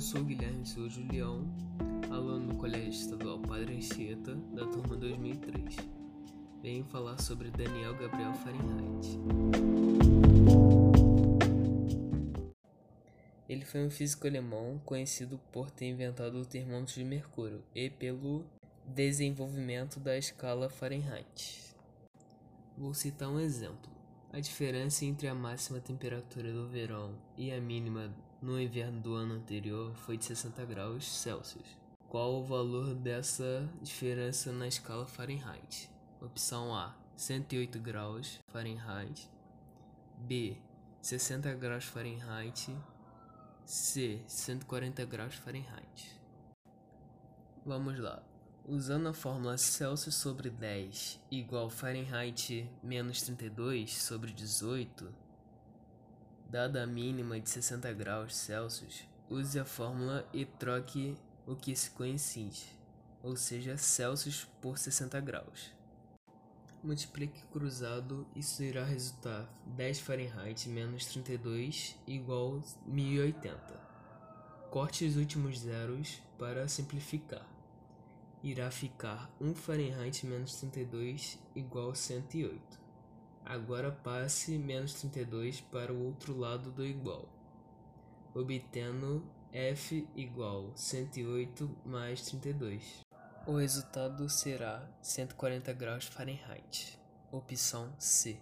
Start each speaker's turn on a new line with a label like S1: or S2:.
S1: sou Guilherme Souza Julião, aluno do Colégio Estadual Padre Anchieta, da turma 2003. Venho falar sobre Daniel Gabriel Fahrenheit. Ele foi um físico alemão conhecido por ter inventado o termômetro de mercúrio e pelo desenvolvimento da escala Fahrenheit. Vou citar um exemplo. A diferença entre a máxima temperatura do verão e a mínima no inverno do ano anterior foi de 60 graus Celsius. Qual o valor dessa diferença na escala Fahrenheit? Opção A: 108 graus Fahrenheit. B: 60 graus Fahrenheit. C: 140 graus Fahrenheit. Vamos lá. Usando a fórmula Celsius sobre 10 igual Fahrenheit menos 32 sobre 18, dada a mínima de 60 graus Celsius, use a fórmula e troque o que se coincide, ou seja, Celsius por 60 graus. Multiplique cruzado, isso irá resultar 10 Fahrenheit menos 32 igual 1080. Corte os últimos zeros para simplificar irá ficar 1 Fahrenheit menos 32 igual 108. Agora passe menos 32 para o outro lado do igual, obtendo F igual 108 mais 32. O resultado será 140 graus Fahrenheit. Opção C.